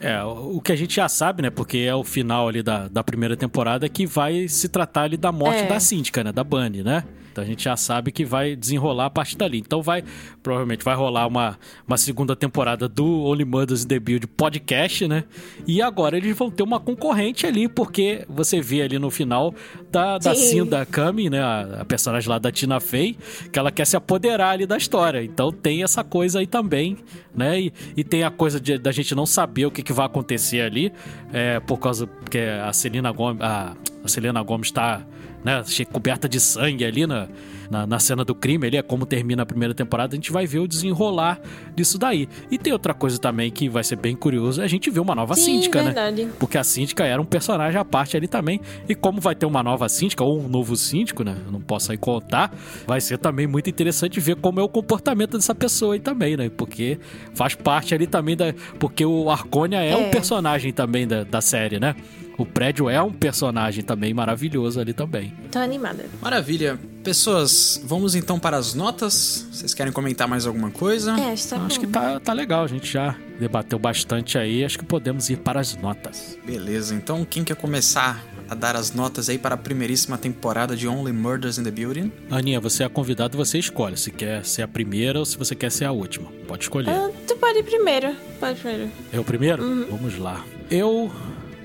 É, o o que a gente já sabe, né? Porque é o final ali da, da primeira temporada que vai se tratar ali da morte É. da síndica, né? Da Bunny, né? Então a gente já sabe que vai desenrolar a partir dali. Então vai, provavelmente vai rolar uma, uma segunda temporada do Only Murders in the Build podcast, né? E agora eles vão ter uma concorrente ali, porque você vê ali no final da, da. Cinda Kami, né? A, a personagem lá da Tina Fey, que ela quer se apoderar ali da história. Então tem essa coisa aí também, né? E, e tem a coisa de- da gente não saber o que, que vai acontecer ali, é, por causa que a Selena Gomes, a, a Selena Gomes está né, coberta de sangue ali na, na, na cena do crime, ali é como termina a primeira temporada, a gente vai ver o desenrolar disso daí. E tem outra coisa também que vai ser bem curioso, é a gente ver uma nova Sim, síndica, verdade. né? Porque a síndica era um personagem à parte ali também. E como vai ter uma nova síndica ou um novo síndico, né? Eu não posso aí contar. Vai ser também muito interessante ver como é o comportamento dessa pessoa aí também, né? Porque faz parte ali também da. Porque o Arconia é, um É. personagem também da, da série, né? O prédio é um personagem também maravilhoso ali também. Tô animada. Maravilha. Pessoas, vamos então para as notas. Vocês querem comentar mais alguma coisa? É, acho que tá Acho que tá, tá legal, a gente já debateu bastante aí. Acho que podemos ir para as notas. Beleza, então quem quer começar a dar as notas aí para a primeiríssima temporada de Only Murders in the Building? Aninha, você é a convidada, você escolhe se quer ser a primeira ou se você quer ser a última. Pode escolher. Ah, tu pode ir primeiro. Pode ir primeiro. Eu primeiro? Vamos lá. Eu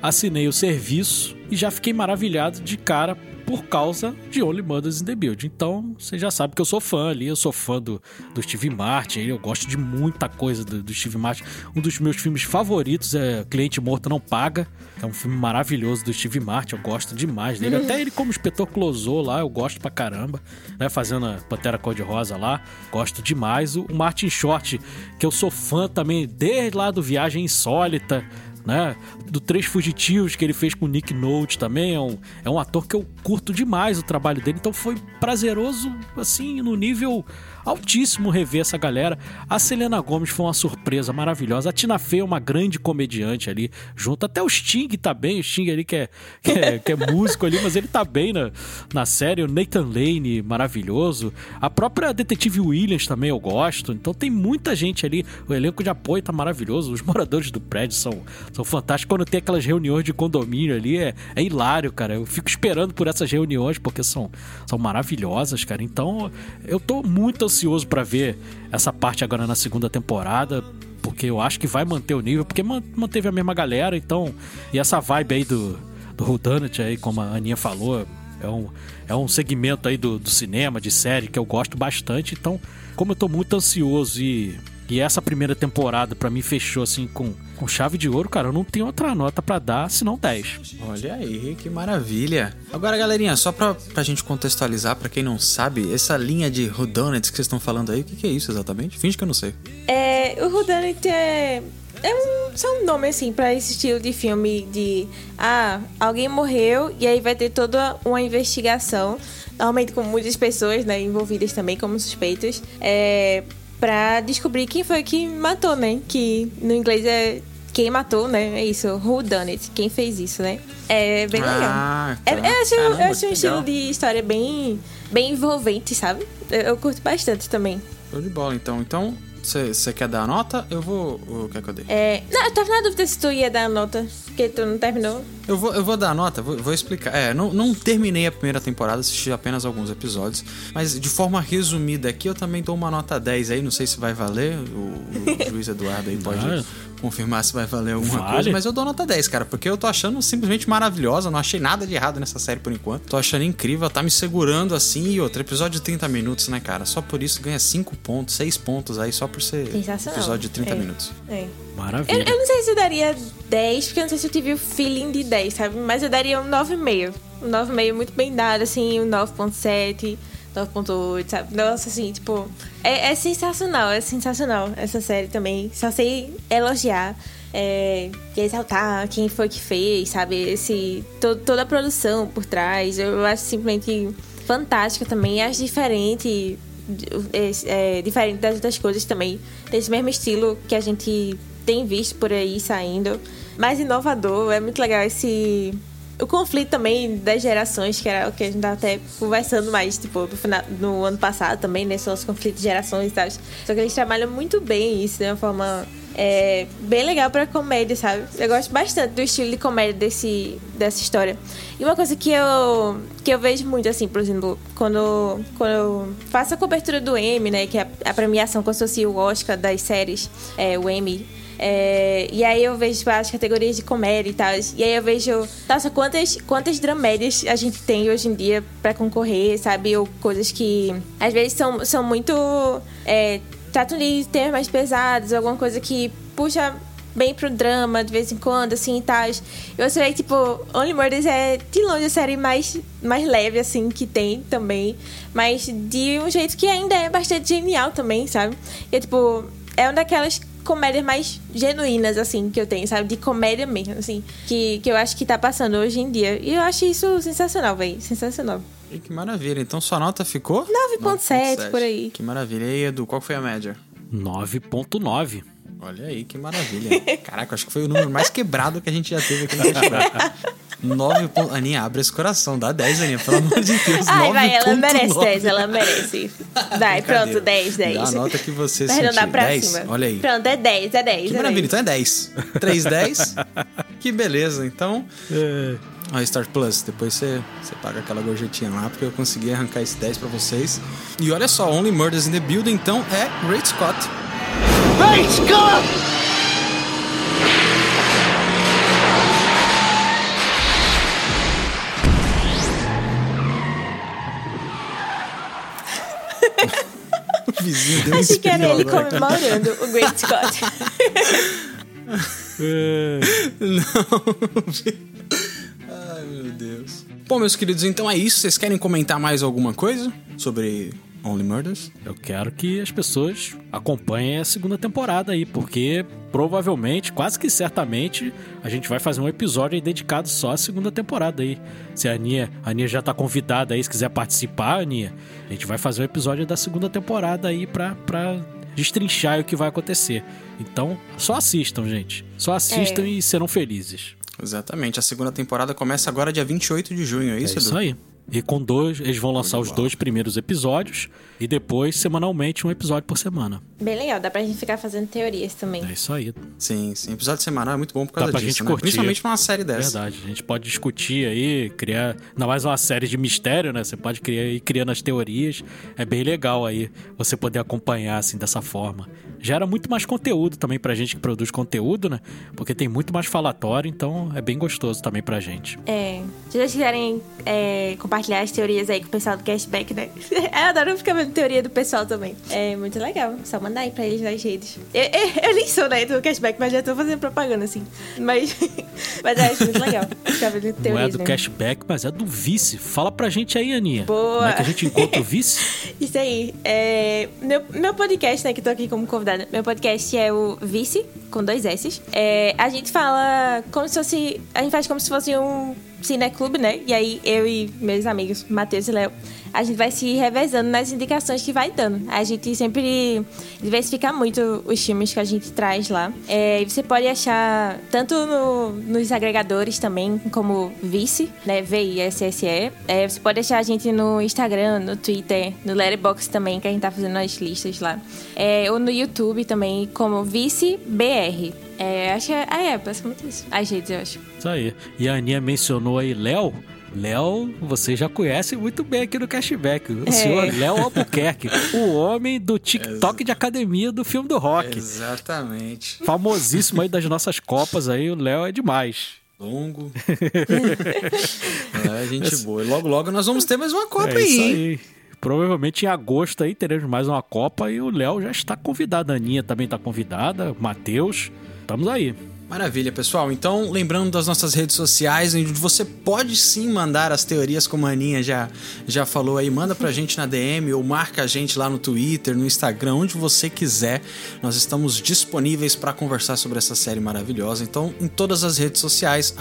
assinei o serviço e já fiquei maravilhado de cara por causa de Only Mothers in the Build. Então, você já sabe que eu sou fã ali, eu sou fã do, do Steve Martin, eu gosto de muita coisa do, do Steve Martin. Um dos meus filmes favoritos é Cliente Morto Não Paga, é um filme maravilhoso do Steve Martin, eu gosto demais dele. Até ele como inspetor Clouseau lá, eu gosto pra caramba, né, fazendo a Pantera Cor-de-Rosa lá, gosto demais. O, o Martin Short, que eu sou fã também desde lá do Viagem Insólita, né? Do Três Fugitivos que ele fez com Nick Nolte também. É um, é um ator que eu curto demais o trabalho dele. Então foi prazeroso, assim, no nível altíssimo rever essa galera. A Selena Gomes foi uma surpresa maravilhosa. A Tina Fey é uma grande comediante ali, junto. Até o Sting tá bem. O Sting ali que é, que é, que é músico ali, mas ele tá bem na, na série. O Nathan Lane, maravilhoso. A própria Detetive Williams também eu gosto. Então tem muita gente ali. O elenco de apoio tá maravilhoso. Os moradores do prédio são, são fantásticos. Quando tem aquelas reuniões de condomínio ali, é, é hilário, cara. Eu fico esperando por essas reuniões porque são, são maravilhosas, cara. Então eu tô muito ansioso pra ver essa parte agora na segunda temporada. porque eu acho que vai manter o nível, porque man- manteve a mesma galera, então. E essa vibe aí do, do Whodunit aí, como a Aninha falou, é um, é um segmento aí do, do cinema, de série, que eu gosto bastante. Então, como eu tô muito ansioso e. E essa primeira temporada pra mim fechou assim com, com chave de ouro, cara. Eu não tenho outra nota pra dar senão 10. Olha aí, que maravilha. Agora, galerinha, só pra, pra gente contextualizar, pra quem não sabe, essa linha de whodunits que vocês estão falando aí, o que, que é isso exatamente? Finge que eu não sei. É, o Whodunit é, é um, só um nome, assim, pra esse estilo de filme de... Ah, alguém morreu e aí vai ter toda uma investigação. Normalmente com muitas pessoas, né, envolvidas também como suspeitos. É, pra descobrir quem foi que matou, né? Que no inglês é... Quem matou, né? É isso, who done it? Quem fez isso, né? É bem legal. Ah, É, tá. eu acho, Caramba, eu acho um estilo de história bem, bem envolvente, sabe? Eu, eu curto bastante também. Show de bola, então. Então, você quer dar a nota? Eu vou. Ou quer que eu dê? É, não, eu tava na dúvida se tu ia dar a nota, porque tu não terminou. Eu vou, eu vou dar a nota, vou, vou explicar. É, não, não terminei a primeira temporada, assisti apenas alguns episódios. Mas de forma resumida aqui, eu também dou uma nota 10 aí. Não sei se vai valer. O, o juiz Eduardo aí pode. Confirmar se vai valer alguma Vale. coisa. Mas eu dou nota 10, cara, porque eu tô achando simplesmente maravilhosa. Não achei nada de errado nessa série por enquanto. Tô achando incrível, tá me segurando assim. E outro episódio de 30 minutos, né, cara? Só por isso ganha 5 pontos, 6 pontos aí, só por ser episódio de 30 É. minutos. É. Maravilha. Eu, eu não sei se eu daria 10, porque eu não sei se eu tive o feeling de 10, sabe? Mas eu daria um 9,5. Um 9,5 muito bem dado, assim, um 9,7, 9,8, sabe? Nossa, assim, tipo. É, é sensacional, é sensacional essa série também. Só sei elogiar. É, exaltar quem foi que fez, sabe? Esse, to- toda a produção por trás. Eu acho simplesmente fantástica também. Acho diferente é, é, diferente das outras coisas também, desse mesmo estilo que a gente tem visto por aí saindo, mais inovador, é muito legal esse o conflito também das gerações, que era o que a gente tava até conversando mais, tipo, no, final, no ano passado também, né? São os conflitos de gerações e tal. Só que eles trabalham muito bem isso, de uma forma é, bem legal pra comédia, sabe? Eu gosto bastante do estilo de comédia desse, dessa história. E uma coisa que eu, que eu vejo muito, assim, por exemplo, quando, quando eu faço a cobertura do Emmy, né? Que é a, premiação como se fosse o Oscar das séries, é, o Emmy. É, e aí eu vejo tipo, as categorias de comédia e tal. E aí eu vejo, nossa, quantas, quantas dramédias a gente tem hoje em dia pra concorrer, sabe? Ou coisas que às vezes são, são muito. É, tratam de temas mais pesados, alguma coisa que puxa bem pro drama de vez em quando, assim e tal. Eu sei que, tipo, Only Murders é de longe a série mais, mais leve, assim, que tem também. Mas de um jeito que ainda é bastante genial também, sabe? E, tipo, é uma daquelas comédias mais genuínas, assim, que eu tenho, sabe? De comédia mesmo, assim. Que, que eu acho que tá passando hoje em dia. E eu acho isso sensacional, velho. Sensacional. E que maravilha. Então sua nota ficou? 9.7 por aí. Que maravilha. E aí, Edu, qual foi a média? 9.9. Olha aí, que maravilha. Caraca, acho que foi o número mais quebrado que a gente já teve aqui no festival. 9 pontos. Aninha, abre esse coração, dá 10, Aninha, pelo amor de Deus. Ai, vai, ela 9.9. merece 10, ela merece. Vai, pronto, 10, 10. Dá a nota que você Vai arredondar sentir. pra 10, cima. olha aí. Pronto, é 10, é 10. Que é maravilha, 10. então é 10. 3, 10. que beleza. Então, a Star Plus, depois você, você paga aquela gorjetinha lá, porque eu consegui arrancar esse 10 pra vocês. E olha só, Only Murders in the Building, então, é Great Scott. Great Scott! Achei que era ele agora. comemorando o Great Scott. Ai, meu Deus. Bom, meus queridos, então é isso. Vocês querem comentar mais alguma coisa sobre Only Murders? Eu quero que as pessoas acompanhem a segunda temporada aí, porque provavelmente, quase que certamente, a gente vai fazer um episódio aí dedicado só à segunda temporada aí. Se a Aninha, a Aninha já tá convidada aí, se quiser participar, Aninha, a gente vai fazer um episódio da segunda temporada aí pra, pra destrinchar o que vai acontecer. Então, só assistam, gente. Só assistam É. e serão felizes. Exatamente. A segunda temporada começa agora dia 28 de junho, é isso, é isso Edu? aí. E com dois, eles vão lançar os dois primeiros episódios e depois, semanalmente, um episódio por semana. Bem legal, dá pra gente ficar fazendo teorias também. É isso aí. Sim, sim. Episódio semanal é muito bom por causa Dá pra disso, gente né? curtir. Principalmente pra uma série dessa. Verdade. A gente pode discutir aí, criar. Ainda mais uma série de mistério, né? Você pode criar ir criando as teorias. É bem legal aí você poder acompanhar assim dessa forma. Gera muito mais conteúdo também pra gente que produz conteúdo, né? Porque tem muito mais falatório, então é bem gostoso também pra gente. É, se vocês quiserem é, compartilhar as teorias aí com o pessoal do cashback, né? Eu adoro ficar vendo teoria do pessoal também. É muito legal. Só mandar aí pra eles nas redes. Eu, eu, eu nem sou, né, do cashback, mas já tô fazendo propaganda, assim. Mas, mas eu acho muito legal Não é do mesmo. cashback, mas é do vice. Fala pra gente aí, Aninha. Boa. Como é que a gente encontra o vice? Isso aí. É, meu, meu podcast, né, que tô aqui como convidada. Meu podcast é o Vice, com dois S. É, a gente fala como se fosse. A gente faz como se fosse um cineclube, né? E aí eu e meus amigos, Matheus e Léo, a gente vai se revezando nas indicações que vai dando. A gente sempre diversifica muito os filmes que a gente traz lá. É, você pode achar tanto no- nos agregadores também, como Vice, né? V-I-S-S-E. É, você pode achar a gente no Instagram, no Twitter, no Letterboxd também, que a gente tá fazendo as listas lá. É, ou no YouTube também, como Vice BR. É, acho que é, ah, é basicamente isso. As redes, eu acho. Isso aí. E a Aninha mencionou aí Léo. Léo, você já conhece muito bem aqui no Cashback. O É. senhor Léo Albuquerque, o homem do TikTok de academia do filme do rock. Exatamente. Famosíssimo aí das nossas copas aí, o Léo é demais. Longo. é, gente boa. E logo, logo nós vamos ter mais uma Copa é aí, aí. Provavelmente em agosto aí teremos mais uma Copa e o Léo já está convidado. A Aninha também está convidada, o Matheus. Estamos aí. Maravilha, pessoal. Então, lembrando das nossas redes sociais, onde você pode sim mandar as teorias, como a Aninha já, já falou aí. Manda pra gente na DM ou marca a gente lá no Twitter, no Instagram, onde você quiser. Nós estamos disponíveis para conversar sobre essa série maravilhosa. Então, em todas as redes sociais,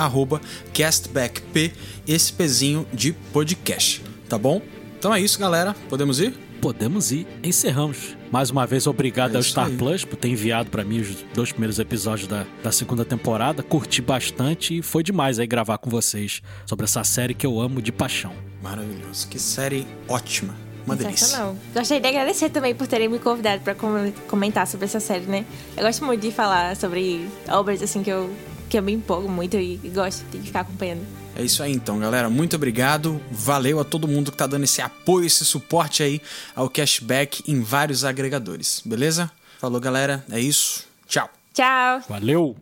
CastbackP, esse pezinho de podcast. Tá bom? Então é isso, galera. Podemos ir? Podemos ir. Encerramos. Mais uma vez, obrigado É ao Star aí. Plus por ter enviado pra mim os dois primeiros episódios da, da segunda temporada. Curti bastante e foi demais aí gravar com vocês sobre essa série que eu amo de paixão. Maravilhoso. Que série ótima. Uma delícia. Gostaria de agradecer também por terem me convidado pra com- comentar sobre essa série, né? Eu gosto muito de falar sobre obras assim que eu, que eu me empolgo muito e gosto de ficar acompanhando. É isso aí então, galera. Muito obrigado. Valeu a todo mundo que tá dando esse apoio, esse suporte aí ao cashback em vários agregadores. Beleza? Falou, galera. É isso. Tchau. Tchau! Valeu!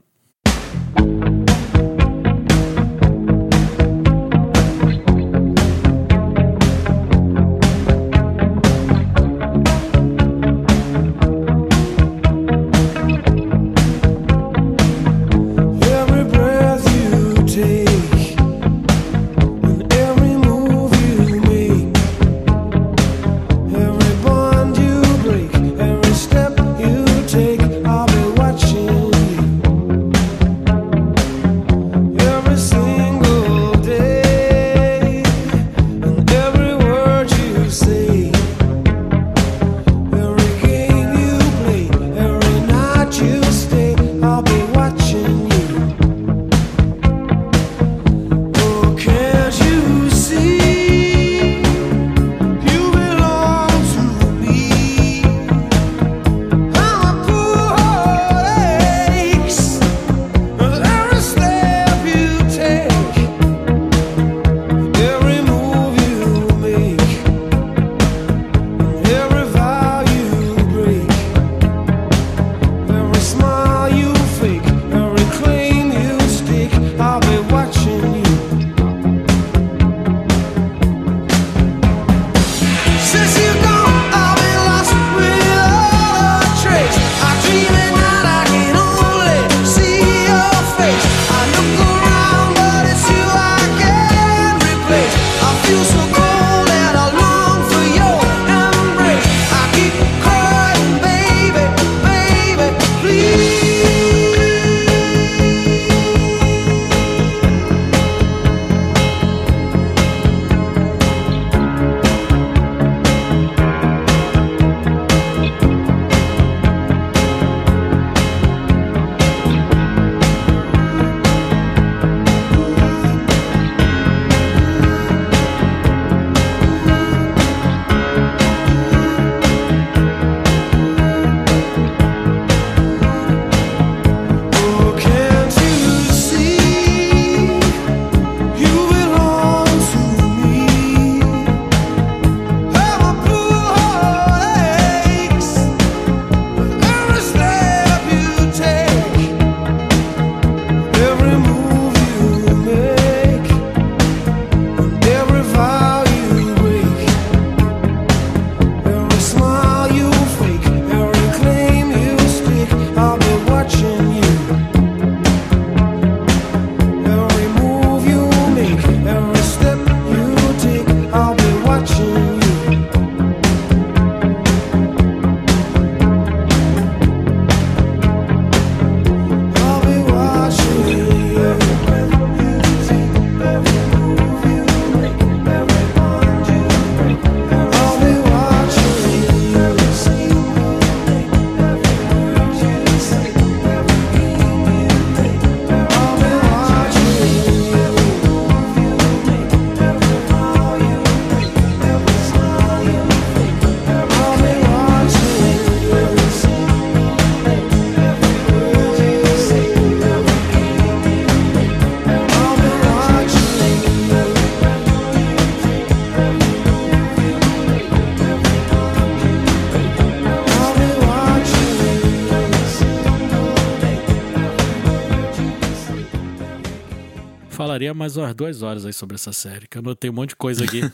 Falaria mais umas duas horas aí sobre essa série, que eu anotei um monte de coisa aqui.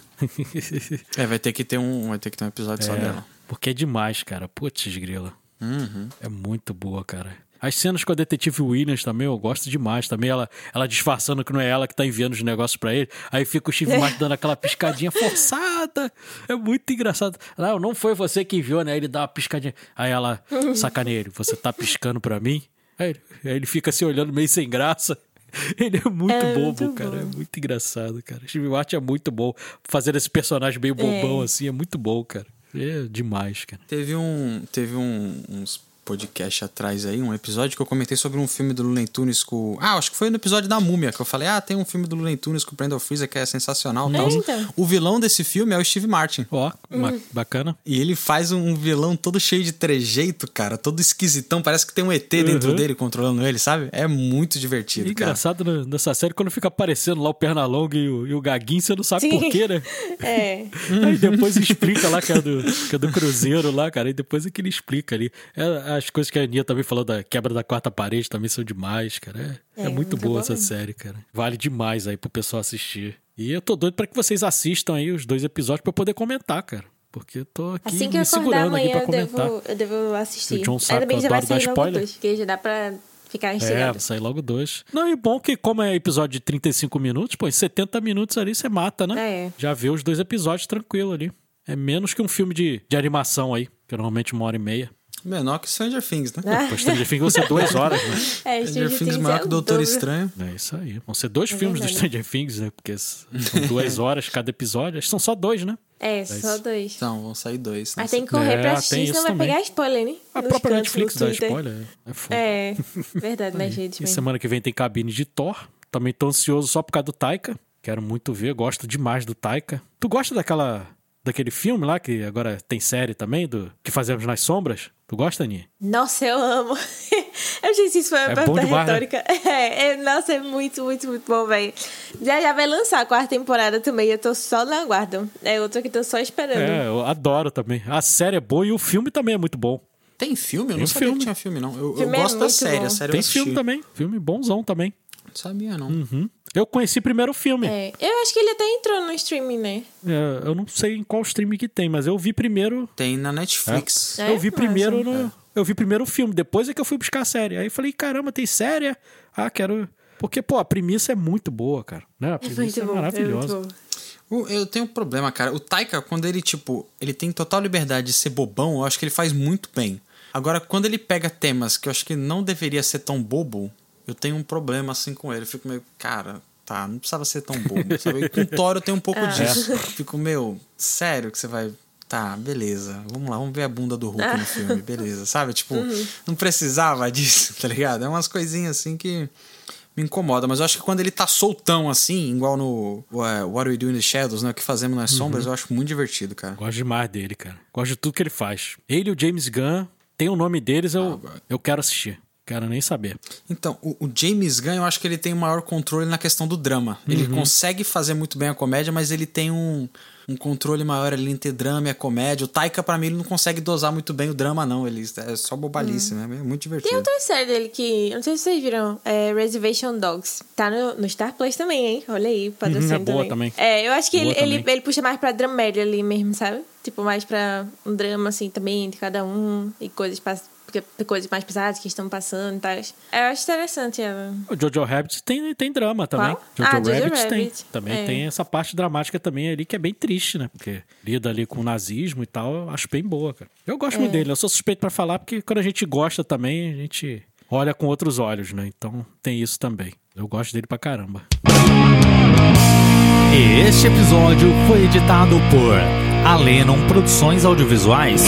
É, vai ter que ter um, vai ter que ter um episódio só É, dela. porque é demais, cara. Putz, grila. Uhum. É muito boa, cara. As cenas com a detetive Williams também, eu gosto demais. Também ela, ela disfarçando que não é ela que tá enviando os negócios pra ele. Aí fica o Steve Martin dando aquela piscadinha forçada. É muito engraçado. Não, não foi você que enviou, né? Ele dá uma piscadinha. Aí ela, sacaneia ele, você tá piscando pra mim? Aí, aí ele fica se olhando meio sem graça. Ele é muito É bobo, muito cara. bom. É muito engraçado, cara. Steve Martin é muito bom. Fazendo esse personagem meio bobão assim, é muito bom, cara. É demais, cara. Teve um, teve um, uns podcast atrás aí, um episódio que eu comentei sobre um filme do Looney Tunes com... Ah, acho que foi no episódio da Múmia, que eu falei, ah, tem um filme do Looney Tunes com o Brandon Fraser que é sensacional e tal. Eita. O vilão desse filme é o Steve Martin. Ó, ma- bacana. E ele faz um vilão todo cheio de trejeito, cara, todo esquisitão, parece que tem um ET dentro Uhum. dele controlando ele, sabe? É muito divertido, E cara. engraçado né, nessa série quando fica aparecendo lá o Pernalonga e o, e o Gaguinho, você não sabe Sim. por quê, né? É. Aí depois explica lá que é, do, que é do Cruzeiro lá, cara. E depois é que ele explica ali. É, as coisas que a Aninha também falou da quebra da quarta parede também são demais, cara. É, é É, muito muito boa essa mesmo. série, cara. Vale demais aí pro pessoal assistir. E eu tô doido pra que vocês assistam aí os dois episódios pra eu poder comentar, cara. Porque eu tô aqui Assim que me eu segurando aqui amanhã, pra eu comentar. devo, eu devo assistir. O John sabe que eu adoro dar spoiler. dois, porque já dá pra ficar É, instigado. vai sair logo dois. Não, e bom que, como é episódio de 35 minutos, pô, em 70 minutos ali você mata, né? É. Já vê os dois episódios tranquilo ali. É menos que um filme de, de animação aí, que é normalmente uma hora e meia. Menor que Stranger Things, né? Ah. Pô, Stranger Things vão ser duas horas, né? É, Stranger Things Things maior é que Doutor dobro. Estranho. É isso aí. Vão ser dois filmes do. Stranger Things, né? Porque são duas horas cada episódio. Acho que são só dois, né? É, só dois. Então, vão sair dois. Mas tem que correr É, pra assistir, senão vai também. pegar spoiler, né? A Nos própria cantos, Netflix dá spoiler. É, é foda. É, verdade, né, gente? E semana que vem tem cabine de Thor. Também tô ansioso só por causa do Taika. Quero muito ver, gosto demais do Taika. Tu gosta daquela daquele filme lá que agora tem série também do que fazemos nas sombras? Tu gosta, Aninha? Nossa, eu amo. eu não sei se isso foi uma É pergunta demais, né? retórica. É, é, nossa, é muito, muito, muito bom, velho. Já já vai lançar a quarta temporada também. Eu tô só na guarda. É outra que eu tô só esperando. É, eu adoro também. A série é boa e o filme também é muito bom. Tem filme? Eu Tem não sabia filme. que tinha filme, não. Eu, eu Filme é gosto da muito série, bom. a série eu Tem filme também. Filme bonzão também. Sabia, não. Uhum. Eu conheci primeiro o filme. É, Eu acho que ele até entrou no streaming, né? É, eu não sei em qual stream que tem, mas eu vi primeiro. Tem na Netflix. É? eu vi Massa. primeiro no. Eu vi primeiro o filme, depois é que eu fui buscar a série. Aí eu falei, caramba, tem série? Ah, quero. Porque, pô, a premissa é muito boa, cara. Né? A É premissa é. É maravilhosa. O- Eu tenho um problema, cara. O Taika, quando ele, tipo, ele tem total liberdade de ser bobão, eu acho que ele faz muito bem. Agora, quando ele pega temas que eu acho que não deveria ser tão bobo, eu tenho um problema assim com ele. Eu fico meio, cara, tá, não precisava ser tão bobo. Sabe? E com o Thor eu tenho um pouco disso. Eu Fico, meu, sério que você vai. Tá, beleza. Vamos lá, vamos ver a bunda do Hulk no filme, beleza. Sabe? Tipo, não precisava disso, tá ligado? É umas coisinhas assim que me incomoda, mas eu acho que quando ele tá soltão assim, igual no uh, What We Do in the Shadows, né? O que fazemos nas sombras, eu acho muito divertido, cara. Gosto demais dele, cara. Gosto de tudo que ele faz. Ele e o James Gunn, tem o nome deles, eu, eu quero assistir. Quero nem saber. Então, o, o James Gunn, eu acho que ele tem o maior controle na questão do drama. Ele consegue fazer muito bem a comédia, mas ele tem um, um controle maior ali entre drama e a comédia. O Taika, pra mim, ele não consegue dosar muito bem o drama, não. Ele é só bobalice, né? É muito Tem divertido. outra série dele que. eu Não sei se vocês viram. É Reservation Dogs. Tá no, no Star Plus também, hein? Olha aí, patrocínio é boa também. É, eu acho que Boa ele, ele, também. ele puxa mais pra dramédia ali mesmo, sabe? Tipo, mais pra um drama, assim, também, de cada um. E coisas, pass- porque- coisas mais pesadas que estão passando e tal. Eu acho interessante ela. O Jojo Rabbit tem, tem drama também. Qual? Jojo Ah, Jojo Rabbit tem. Rabbit. Também É. tem essa parte dramática também ali que é bem triste, né? Porque lida ali com o nazismo e tal, eu acho bem boa, cara. Eu gosto É. muito dele. Eu sou suspeito pra falar porque quando a gente gosta também, a gente olha com outros olhos, né? Então tem isso também. Eu gosto dele pra caramba. Este episódio foi editado por Alenon Produções Audiovisuais.